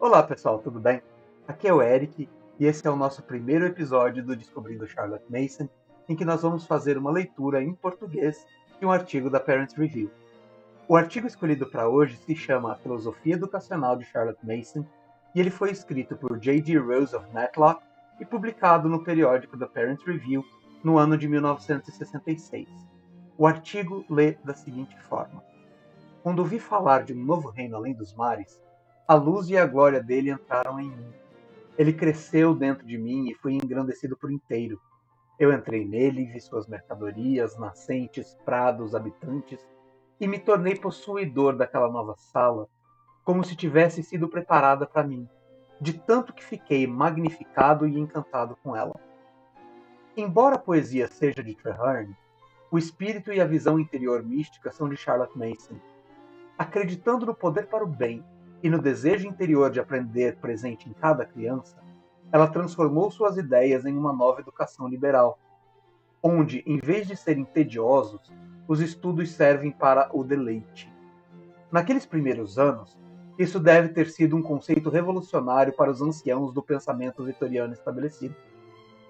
Olá pessoal, tudo bem? Aqui é o Eric e esse é o nosso primeiro episódio do Descobrindo Charlotte Mason, em que nós vamos fazer uma leitura em português de um artigo da Parents Review. O artigo escolhido para hoje se chama A Filosofia Educacional de Charlotte Mason e ele foi escrito por J.D. Rose of Matlock e publicado no periódico da Parents Review no ano de 1966. O artigo lê da seguinte forma: Quando ouvi falar de um novo reino além dos mares, a luz e a glória dele entraram em mim. Ele cresceu dentro de mim e fui engrandecido por inteiro. Eu entrei nele e vi suas mercadorias, nascentes, prados, habitantes, e me tornei possuidor daquela nova sala, como se tivesse sido preparada para mim, de tanto que fiquei magnificado e encantado com ela. Embora a poesia seja de Treherne, o espírito e a visão interior mística são de Charlotte Mason. Acreditando no poder para o bem e no desejo interior de aprender presente em cada criança, ela transformou suas ideias em uma nova educação liberal, onde, em vez de serem tediosos, os estudos servem para o deleite. Naqueles primeiros anos, isso deve ter sido um conceito revolucionário para os anciãos do pensamento vitoriano estabelecido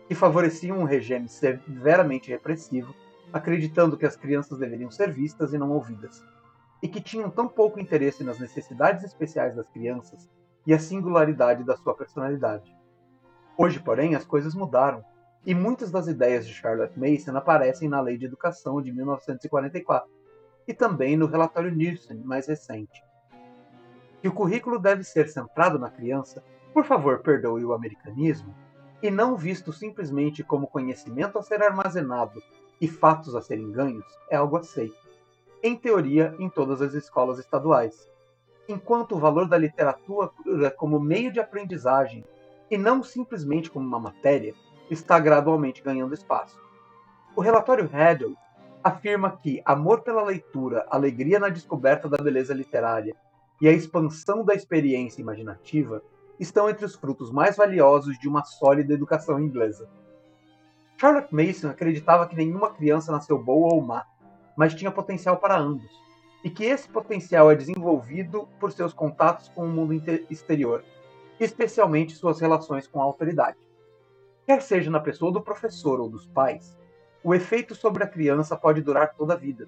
que favoreciam um regime severamente repressivo, acreditando que as crianças deveriam ser vistas e não ouvidas, e que tinham tão pouco interesse nas necessidades especiais das crianças e a singularidade da sua personalidade. Hoje, porém, as coisas mudaram, e muitas das ideias de Charlotte Mason aparecem na Lei de Educação de 1944 e também no relatório Nielsen mais recente. Que o currículo deve ser centrado na criança, por favor, perdoe o americanismo, e não visto simplesmente como conhecimento a ser armazenado e fatos a serem ganhos, é algo aceito, em teoria, em todas as escolas estaduais. Enquanto o valor da literatura como meio de aprendizagem e não simplesmente como uma matéria está gradualmente ganhando espaço. O relatório Hadel afirma que amor pela leitura, alegria na descoberta da beleza literária e a expansão da experiência imaginativa estão entre os frutos mais valiosos de uma sólida educação inglesa. Charlotte Mason acreditava que nenhuma criança nasceu boa ou má, mas tinha potencial para ambos, e que esse potencial é desenvolvido por seus contatos com o mundo exterior, especialmente suas relações com a autoridade. Quer seja na pessoa do professor ou dos pais, o efeito sobre a criança pode durar toda a vida.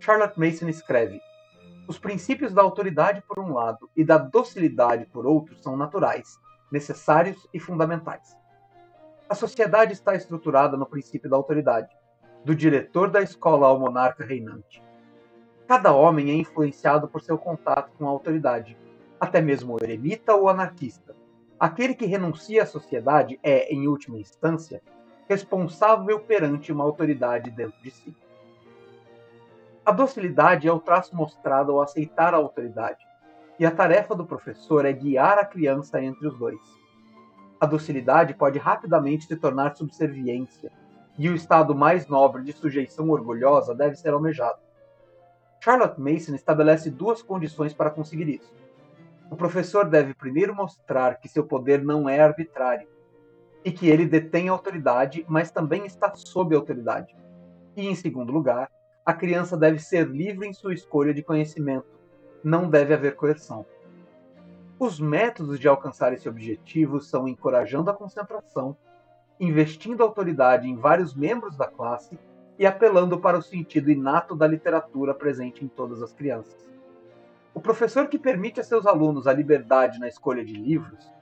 Charlotte Mason escreve: os princípios da autoridade, por um lado, e da docilidade, por outro, são naturais, necessários e fundamentais. A sociedade está estruturada no princípio da autoridade, do diretor da escola ao monarca reinante. Cada homem é influenciado por seu contato com a autoridade, até mesmo o eremita ou anarquista. Aquele que renuncia à sociedade é, em última instância, responsável perante uma autoridade dentro de si. A docilidade é o traço mostrado ao aceitar a autoridade, e a tarefa do professor é guiar a criança entre os dois. A docilidade pode rapidamente se tornar subserviência, e o estado mais nobre de sujeição orgulhosa deve ser almejado. Charlotte Mason estabelece duas condições para conseguir isso. O professor deve primeiro mostrar que seu poder não é arbitrário, e que ele detém autoridade, mas também está sob autoridade. E, em segundo lugar, a criança deve ser livre em sua escolha de conhecimento. Não deve haver coerção. Os métodos de alcançar esse objetivo são encorajando a concentração, investindo autoridade em vários membros da classe e apelando para o sentido inato da literatura presente em todas as crianças. O professor que permite a seus alunos a liberdade na escolha de livros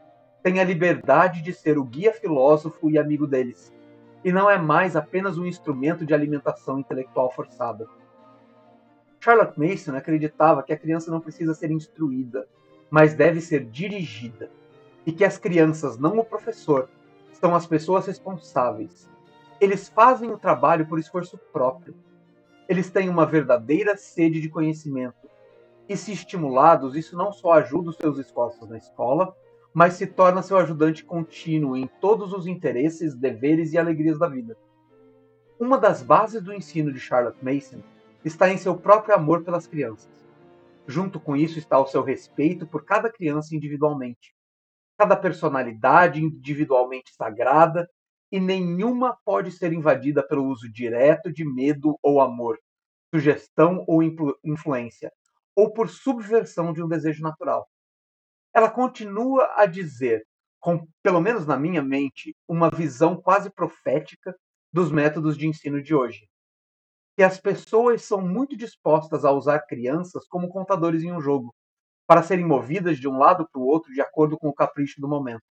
tem a liberdade de ser o guia filósofo e amigo deles, e não é mais apenas um instrumento de alimentação intelectual forçada. Charlotte Mason acreditava que a criança não precisa ser instruída, mas deve ser dirigida, e que as crianças, não o professor, são as pessoas responsáveis. Eles fazem o trabalho por esforço próprio. Eles têm uma verdadeira sede de conhecimento. E se estimulados, isso não só ajuda os seus esforços na escola, mas se torna seu ajudante contínuo em todos os interesses, deveres e alegrias da vida. Uma das bases do ensino de Charlotte Mason está em seu próprio amor pelas crianças. Junto com isso está o seu respeito por cada criança individualmente, cada personalidade individualmente sagrada, e nenhuma pode ser invadida pelo uso direto de medo ou amor, sugestão ou influência, ou por subversão de um desejo natural. ela continua a dizer, com, pelo menos na minha mente, uma visão quase profética dos métodos de ensino de hoje. Que as pessoas são muito dispostas a usar crianças como contadores em um jogo, para serem movidas de um lado para o outro de acordo com o capricho do momento.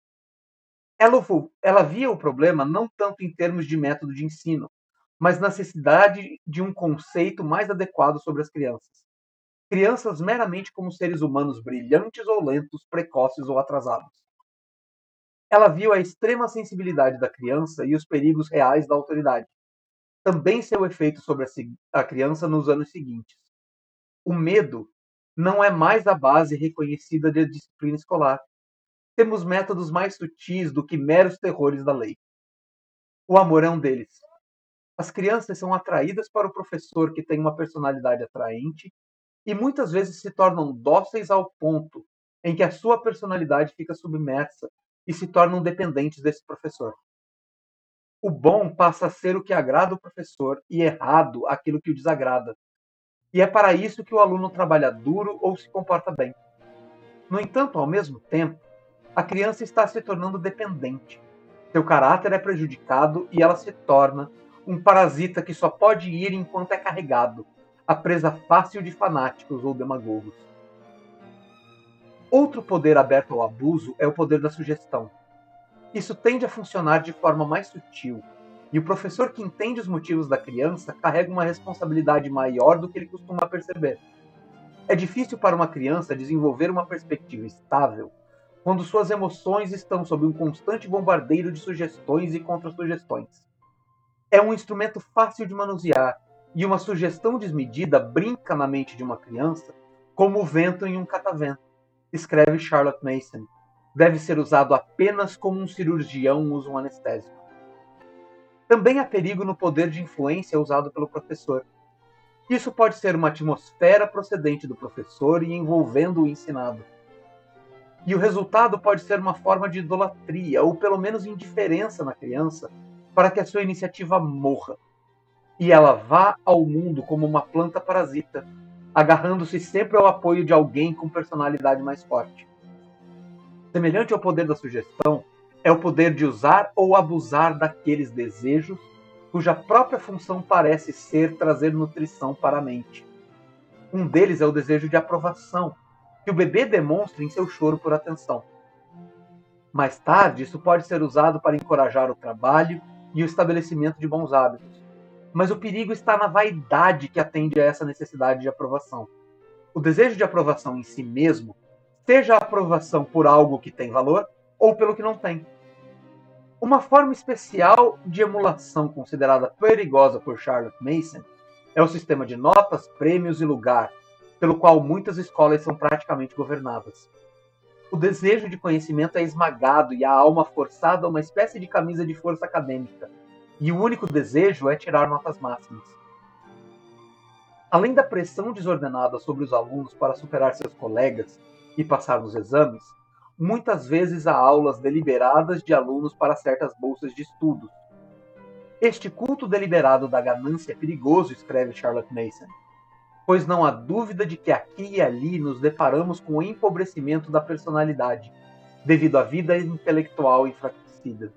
Ela, ela via o problema não tanto em termos de método de ensino, mas na necessidade de um conceito mais adequado sobre as crianças. Crianças meramente como seres humanos brilhantes ou lentos, precoces ou atrasados. Ela viu a extrema sensibilidade da criança e os perigos reais da autoridade. Também seu efeito sobre a criança nos anos seguintes. O medo não é mais a base reconhecida da disciplina escolar. Temos métodos mais sutis do que meros terrores da lei. O amor é um deles. As crianças são atraídas para o professor que tem uma personalidade atraente e muitas vezes se tornam dóceis ao ponto em que a sua personalidade fica submersa e se tornam dependentes desse professor. O bom passa a ser o que agrada o professor e errado aquilo que o desagrada. E é para isso que o aluno trabalha duro ou se comporta bem. No entanto, ao mesmo tempo, a criança está se tornando dependente. Seu caráter é prejudicado e ela se torna um parasita que só pode ir enquanto é carregado, a presa fácil de fanáticos ou demagogos. Outro poder aberto ao abuso é o poder da sugestão. Isso tende a funcionar de forma mais sutil, e o professor que entende os motivos da criança carrega uma responsabilidade maior do que ele costuma perceber. É difícil para uma criança desenvolver uma perspectiva estável quando suas emoções estão sob um constante bombardeio de sugestões e contra-sugestões. É um instrumento fácil de manusear, e uma sugestão desmedida brinca na mente de uma criança como o vento em um catavento, escreve Charlotte Mason. Deve ser usado apenas como um cirurgião usa um anestésico. Também há perigo no poder de influência usado pelo professor. Isso pode ser uma atmosfera procedente do professor e envolvendo o ensinado. E o resultado pode ser uma forma de idolatria, ou pelo menos indiferença na criança, para que a sua iniciativa morra. E ela vá ao mundo como uma planta parasita, agarrando-se sempre ao apoio de alguém com personalidade mais forte. Semelhante ao poder da sugestão, é o poder de usar ou abusar daqueles desejos cuja própria função parece ser trazer nutrição para a mente. Um deles é o desejo de aprovação, que o bebê demonstra em seu choro por atenção. Mais tarde, isso pode ser usado para encorajar o trabalho e o estabelecimento de bons hábitos. Mas o perigo está na vaidade que atende a essa necessidade de aprovação. O desejo de aprovação em si mesmo, seja a aprovação por algo que tem valor ou pelo que não tem. Uma forma especial de emulação considerada perigosa por Charlotte Mason é o sistema de notas, prêmios e lugar, pelo qual muitas escolas são praticamente governadas. O desejo de conhecimento é esmagado e a alma forçada a uma espécie de camisa de força acadêmica, e o único desejo é tirar notas máximas. Além da pressão desordenada sobre os alunos para superar seus colegas e passar nos exames, muitas vezes há aulas deliberadas de alunos para certas bolsas de estudos. Este culto deliberado da ganância é perigoso, escreve Charlotte Mason, pois não há dúvida de que aqui e ali nos deparamos com o empobrecimento da personalidade, devido à vida intelectual enfraquecida.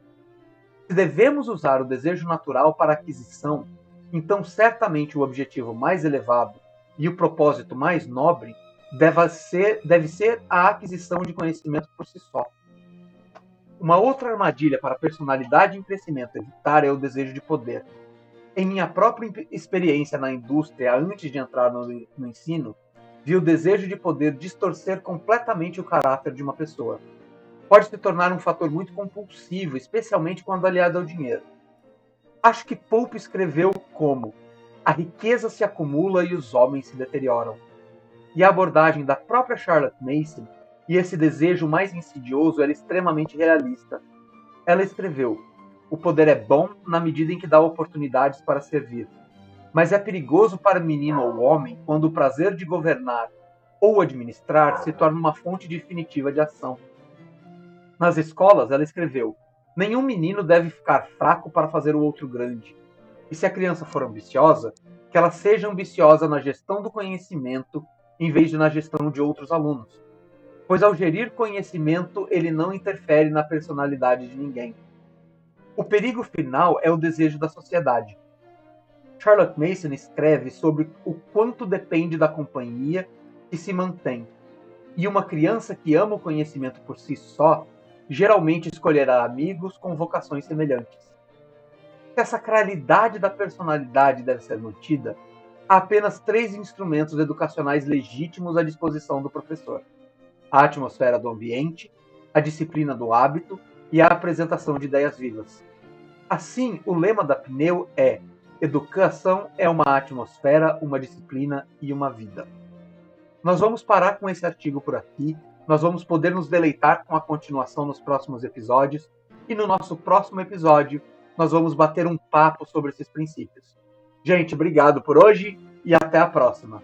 Se devemos usar o desejo natural para aquisição, então certamente o objetivo mais elevado e o propósito mais nobre deve ser, deve ser a aquisição de conhecimento por si só. Uma outra armadilha para a personalidade em crescimento evitar é o desejo de poder. Em minha própria experiência na indústria antes de entrar no, no ensino, vi o desejo de poder distorcer completamente o caráter de uma pessoa. Pode se tornar um fator muito compulsivo, especialmente quando aliado ao dinheiro. Acho que Pope escreveu como: a riqueza se acumula e os homens se deterioram e a abordagem da própria Charlotte Mason e esse desejo mais insidioso era extremamente realista. Ela escreveu: O poder é bom na medida em que dá oportunidades para servir, mas é perigoso para menino ou homem quando o prazer de governar ou administrar se torna uma fonte definitiva de ação. Nas escolas, ela escreveu: Nenhum menino deve ficar fraco para fazer o outro grande. E se a criança for ambiciosa, que ela seja ambiciosa na gestão do conhecimento em vez de na gestão de outros alunos. pois ao gerir conhecimento ele não interfere na personalidade de ninguém. O perigo final é o desejo da sociedade. Charlotte Mason escreve sobre o quanto depende da companhia que se mantém, e uma criança que ama o conhecimento por si só geralmente escolherá amigos com vocações semelhantes. Se a sacralidade da personalidade deve ser mantida, apenas três instrumentos educacionais legítimos à disposição do professor: a atmosfera do ambiente, a disciplina do hábito e a apresentação de ideias vivas. Assim, o lema da Pneu é: Educação é uma atmosfera, uma disciplina e uma vida. Nós vamos parar com esse artigo por aqui. Nós vamos poder nos deleitar com a continuação nos próximos episódios. E no nosso próximo episódio, nós vamos bater um papo sobre esses princípios. Gente, obrigado por hoje e até a próxima.